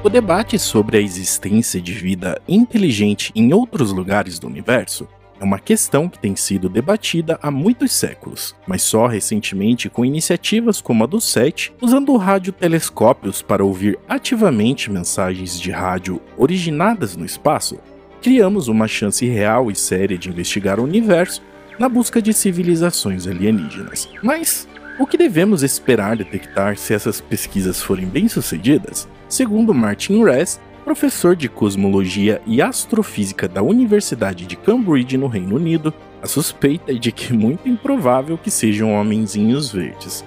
O debate sobre a existência de vida inteligente em outros lugares do universo é uma questão que tem sido debatida há muitos séculos, mas só recentemente com iniciativas como a do SET, usando radiotelescópios para ouvir ativamente mensagens de rádio originadas no espaço, criamos uma chance real e séria de investigar o universo na busca de civilizações alienígenas. Mas o que devemos esperar detectar se essas pesquisas forem bem-sucedidas? Segundo Martin Rees, professor de cosmologia e astrofísica da Universidade de Cambridge, no Reino Unido, a suspeita é de que é muito improvável que sejam homenzinhos verdes.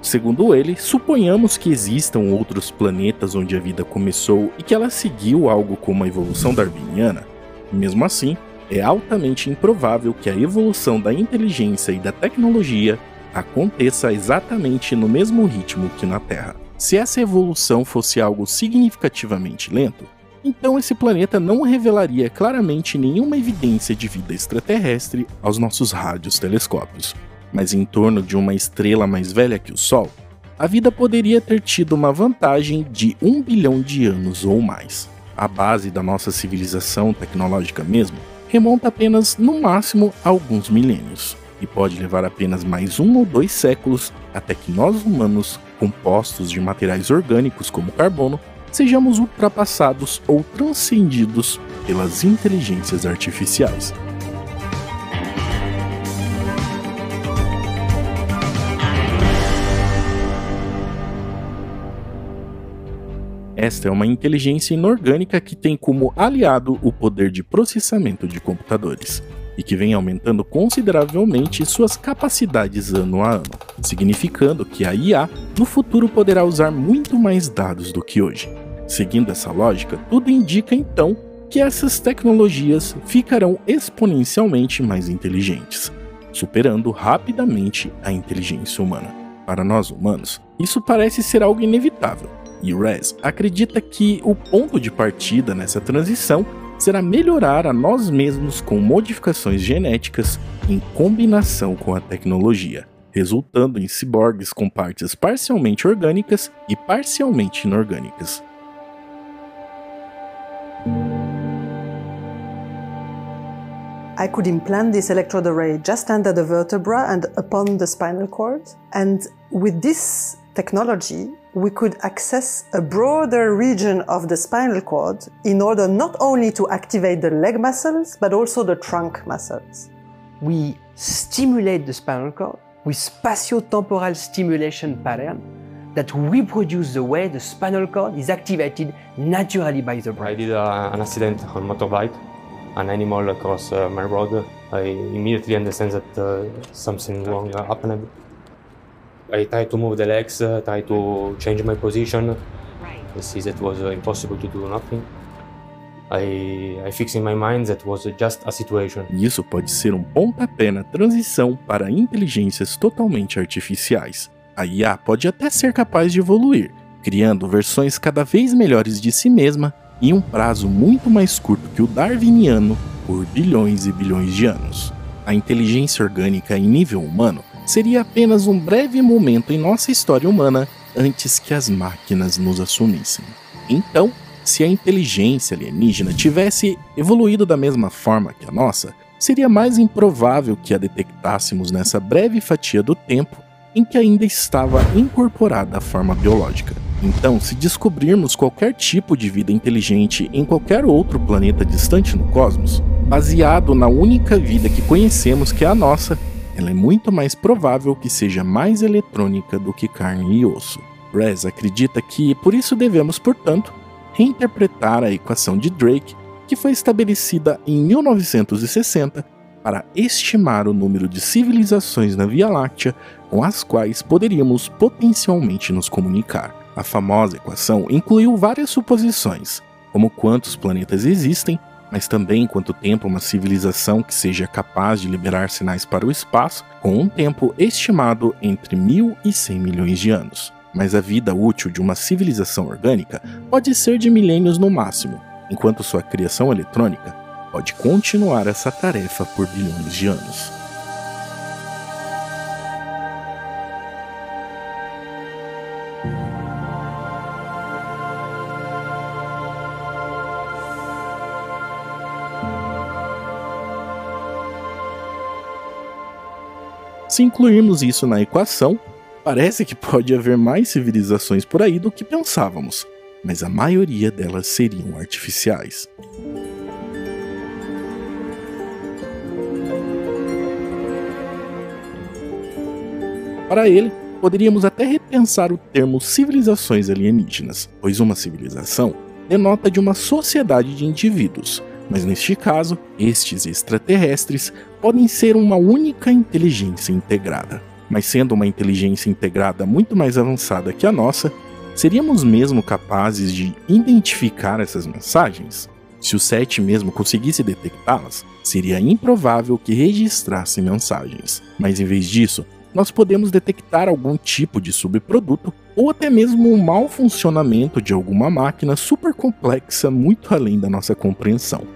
Segundo ele, suponhamos que existam outros planetas onde a vida começou e que ela seguiu algo como a evolução darwiniana. Mesmo assim, é altamente improvável que a evolução da inteligência e da tecnologia aconteça exatamente no mesmo ritmo que na Terra. Se essa evolução fosse algo significativamente lento, então esse planeta não revelaria claramente nenhuma evidência de vida extraterrestre aos nossos rádios telescópios. Mas em torno de uma estrela mais velha que o Sol, a vida poderia ter tido uma vantagem de um bilhão de anos ou mais. A base da nossa civilização tecnológica mesmo remonta apenas no máximo a alguns milênios e pode levar apenas mais um ou dois séculos até que nós humanos, compostos de materiais orgânicos como carbono, sejamos ultrapassados ou transcendidos pelas inteligências artificiais. Esta é uma inteligência inorgânica que tem como aliado o poder de processamento de computadores e que vem aumentando consideravelmente suas capacidades ano a ano, significando que a IA no futuro poderá usar muito mais dados do que hoje. Seguindo essa lógica, tudo indica então que essas tecnologias ficarão exponencialmente mais inteligentes, superando rapidamente a inteligência humana. Para nós humanos, isso parece ser algo inevitável, e Rez acredita que o ponto de partida nessa transição será melhorar a nós mesmos com modificações genéticas em combinação com a tecnologia, resultando em ciborgues com partes parcialmente orgânicas e parcialmente inorgânicas. I could implant this electrode array just under the vertebra and upon the spinal cord. And with this technology, we could access a broader region of the spinal cord in order not only to activate the leg muscles, but also the trunk muscles. We stimulate the spinal cord with spatiotemporal stimulation pattern that reproduce the way the spinal cord is activated naturally by the brain. I did uh, an accident on motorbike, an animal across uh, my road. I immediately understand that uh, something wrong happened. I tried to move the legs, uh, tried to change my position. I see that was uh, impossible to do nothing. I, I fix in my mind that was just a situation. Isso pode ser um pontapé na transição para inteligências totalmente artificiais. A IA pode até ser capaz de evoluir, criando versões cada vez melhores de si mesma em um prazo muito mais curto que o darwiniano por bilhões e bilhões de anos. A inteligência orgânica em nível humano seria apenas um breve momento em nossa história humana antes que as máquinas nos assumissem. Então, se a inteligência alienígena tivesse evoluído da mesma forma que a nossa, seria mais improvável que a detectássemos nessa breve fatia do tempo em que ainda estava incorporada a forma biológica. Então, se descobrirmos qualquer tipo de vida inteligente em qualquer outro planeta distante no cosmos, baseado na única vida que conhecemos que é a nossa, ela é muito mais provável que seja mais eletrônica do que carne e osso. Rez acredita que por isso devemos, portanto, reinterpretar a equação de Drake, que foi estabelecida em 1960 para estimar o número de civilizações na Via Láctea com as quais poderíamos potencialmente nos comunicar. A famosa equação incluiu várias suposições, como quantos planetas existem mas também quanto tempo uma civilização que seja capaz de liberar sinais para o espaço, com um tempo estimado entre mil e cem milhões de anos. Mas a vida útil de uma civilização orgânica pode ser de milênios no máximo, enquanto sua criação eletrônica pode continuar essa tarefa por bilhões de anos. Se incluirmos isso na equação, parece que pode haver mais civilizações por aí do que pensávamos, mas a maioria delas seriam artificiais. Para ele, poderíamos até repensar o termo civilizações alienígenas, pois uma civilização denota de uma sociedade de indivíduos, mas neste caso, estes extraterrestres podem ser uma única inteligência integrada. Mas sendo uma inteligência integrada muito mais avançada que a nossa, seríamos mesmo capazes de identificar essas mensagens? Se o SET mesmo conseguisse detectá-las, seria improvável que registrasse mensagens. Mas em vez disso, nós podemos detectar algum tipo de subproduto ou até mesmo um mau funcionamento de alguma máquina super complexa muito além da nossa compreensão.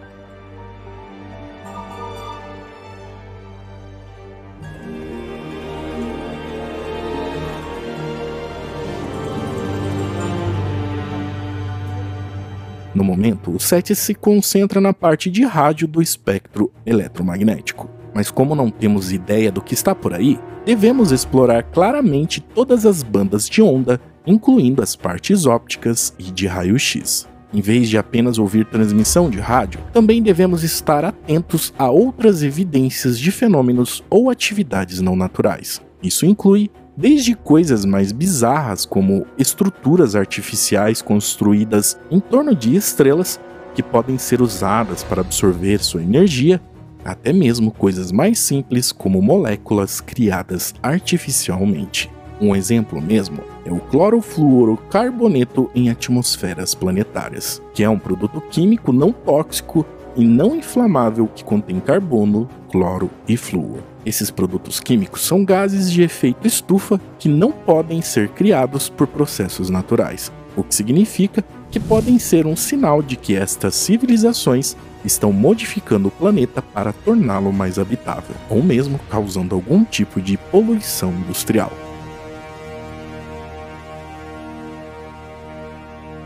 No momento, o SET se concentra na parte de rádio do espectro eletromagnético. Mas como não temos ideia do que está por aí, devemos explorar claramente todas as bandas de onda, incluindo as partes ópticas e de raio-x. Em vez de apenas ouvir transmissão de rádio, também devemos estar atentos a outras evidências de fenômenos ou atividades não naturais. Isso inclui desde coisas mais bizarras como estruturas artificiais construídas em torno de estrelas que podem ser usadas para absorver sua energia até mesmo coisas mais simples como moléculas criadas artificialmente. Um exemplo mesmo é o clorofluorocarboneto em atmosferas planetárias, que é um produto químico não tóxico e não inflamável que contém carbono, cloro e flúor. Esses produtos químicos são gases de efeito estufa que não podem ser criados por processos naturais, o que significa que podem ser um sinal de que estas civilizações estão modificando o planeta para torná-lo mais habitável, ou mesmo causando algum tipo de poluição industrial.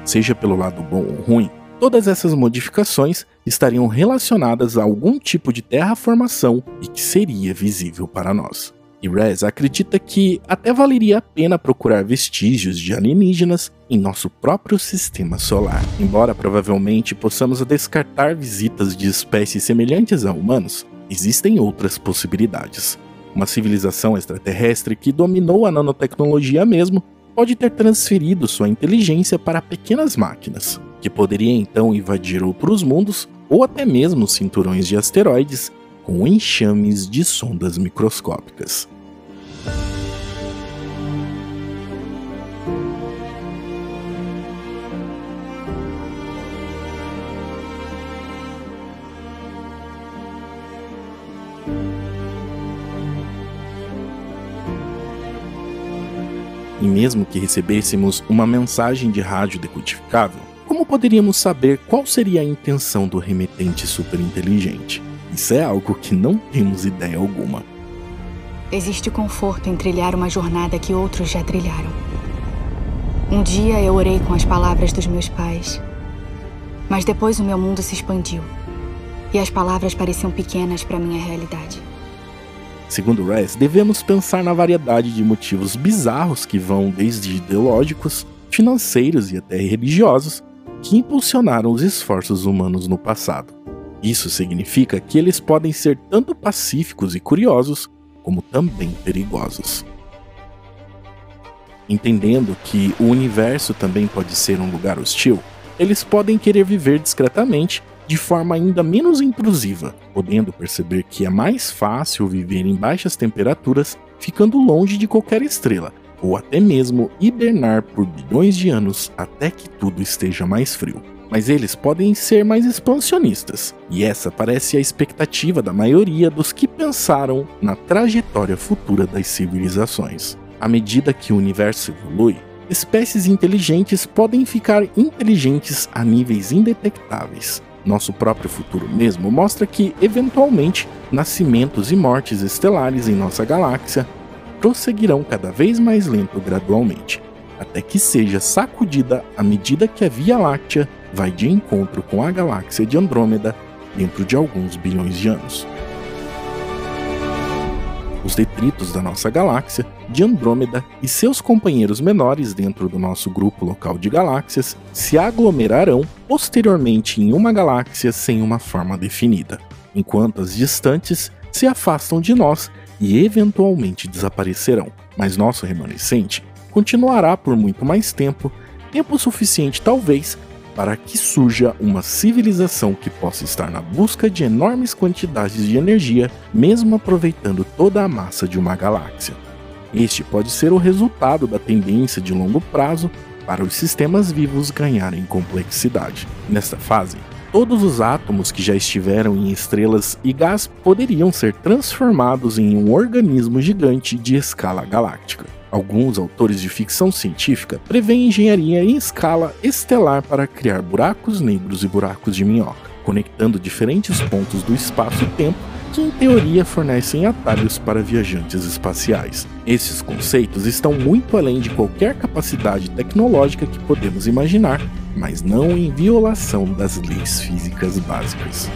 Seja pelo lado bom ou ruim, todas essas modificações estariam relacionadas a algum tipo de terraformação e que seria visível para nós. E Rez acredita que até valeria a pena procurar vestígios de alienígenas em nosso próprio sistema solar. Embora provavelmente possamos descartar visitas de espécies semelhantes a humanos, existem outras possibilidades. Uma civilização extraterrestre que dominou a nanotecnologia mesmo pode ter transferido sua inteligência para pequenas máquinas, que poderia então invadir outros mundos ou até mesmo cinturões de asteroides com enxames de sondas microscópicas. E mesmo que recebêssemos uma mensagem de rádio decodificável, como poderíamos saber qual seria a intenção do remetente superinteligente? Isso é algo que não temos ideia alguma. Existe conforto em trilhar uma jornada que outros já trilharam. Um dia eu orei com as palavras dos meus pais, mas depois o meu mundo se expandiu e as palavras pareciam pequenas para minha realidade. Segundo Rez, devemos pensar na variedade de motivos bizarros que vão desde ideológicos, financeiros e até religiosos que impulsionaram os esforços humanos no passado. Isso significa que eles podem ser tanto pacíficos e curiosos, como também perigosos. Entendendo que o universo também pode ser um lugar hostil, eles podem querer viver discretamente de forma ainda menos intrusiva, podendo perceber que é mais fácil viver em baixas temperaturas ficando longe de qualquer estrela, ou até mesmo hibernar por bilhões de anos até que tudo esteja mais frio. Mas eles podem ser mais expansionistas, e essa parece a expectativa da maioria dos que pensaram na trajetória futura das civilizações. À medida que o universo evolui, espécies inteligentes podem ficar inteligentes a níveis indetectáveis, nosso próprio futuro mesmo, mostra que, eventualmente, nascimentos e mortes estelares em nossa galáxia prosseguirão cada vez mais lento gradualmente, até que seja sacudida à medida que a Via Láctea vai de encontro com a galáxia de Andrômeda dentro de alguns bilhões de anos. Os detritos da nossa galáxia, de Andrômeda e seus companheiros menores dentro do nosso grupo local de galáxias se aglomerarão posteriormente em uma galáxia sem uma forma definida, enquanto as distantes se afastam de nós e eventualmente desaparecerão. Mas nosso remanescente continuará por muito mais tempo tempo suficiente, talvez, para que surja uma civilização que possa estar na busca de enormes quantidades de energia, mesmo aproveitando toda a massa de uma galáxia. Este pode ser o resultado da tendência de longo prazo para os sistemas vivos ganharem complexidade. Nesta fase, todos os átomos que já estiveram em estrelas e gás poderiam ser transformados em um organismo gigante de escala galáctica. Alguns autores de ficção científica prevêem engenharia em escala estelar para criar buracos negros e buracos de minhoca, conectando diferentes pontos do espaço-tempo que, em teoria, fornecem atalhos para viajantes espaciais. Esses conceitos estão muito além de qualquer capacidade tecnológica que podemos imaginar, mas não em violação das leis físicas básicas.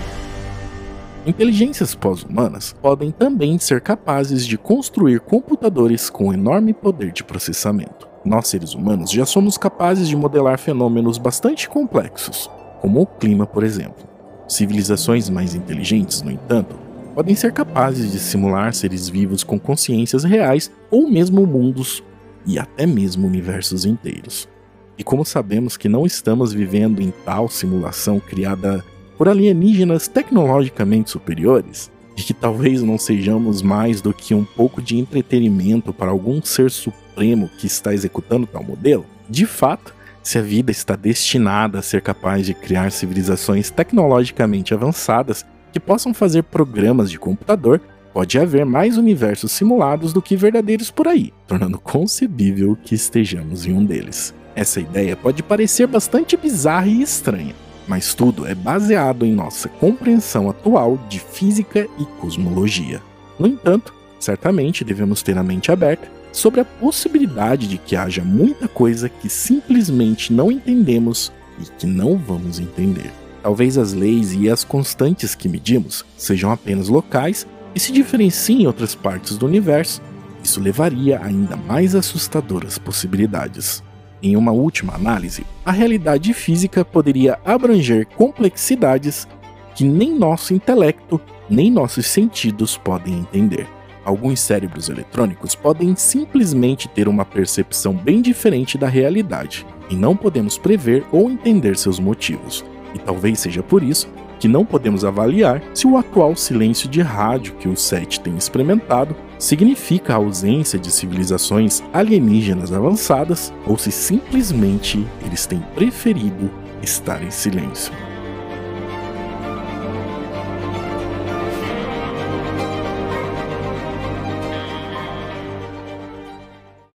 Inteligências pós-humanas podem também ser capazes de construir computadores com enorme poder de processamento. Nós, seres humanos, já somos capazes de modelar fenômenos bastante complexos, como o clima, por exemplo. Civilizações mais inteligentes, no entanto, podem ser capazes de simular seres vivos com consciências reais ou mesmo mundos e até mesmo universos inteiros. E como sabemos que não estamos vivendo em tal simulação criada por alienígenas tecnologicamente superiores, de que talvez não sejamos mais do que um pouco de entretenimento para algum ser supremo que está executando tal modelo, de fato, se a vida está destinada a ser capaz de criar civilizações tecnologicamente avançadas que possam fazer programas de computador, pode haver mais universos simulados do que verdadeiros por aí, tornando concebível que estejamos em um deles. Essa ideia pode parecer bastante bizarra e estranha, mas tudo é baseado em nossa compreensão atual de física e cosmologia. No entanto, certamente devemos ter a mente aberta sobre a possibilidade de que haja muita coisa que simplesmente não entendemos e que não vamos entender. Talvez as leis e as constantes que medimos sejam apenas locais e se diferenciem em outras partes do universo. Isso levaria a ainda mais assustadoras possibilidades. Em uma última análise, a realidade física poderia abranger complexidades que nem nosso intelecto nem nossos sentidos podem entender. Alguns cérebros eletrônicos podem simplesmente ter uma percepção bem diferente da realidade, e não podemos prever ou entender seus motivos. E talvez seja por isso que não podemos avaliar se o atual silêncio de rádio que o SET tem experimentado significa a ausência de civilizações alienígenas avançadas ou se simplesmente eles têm preferido estar em silêncio.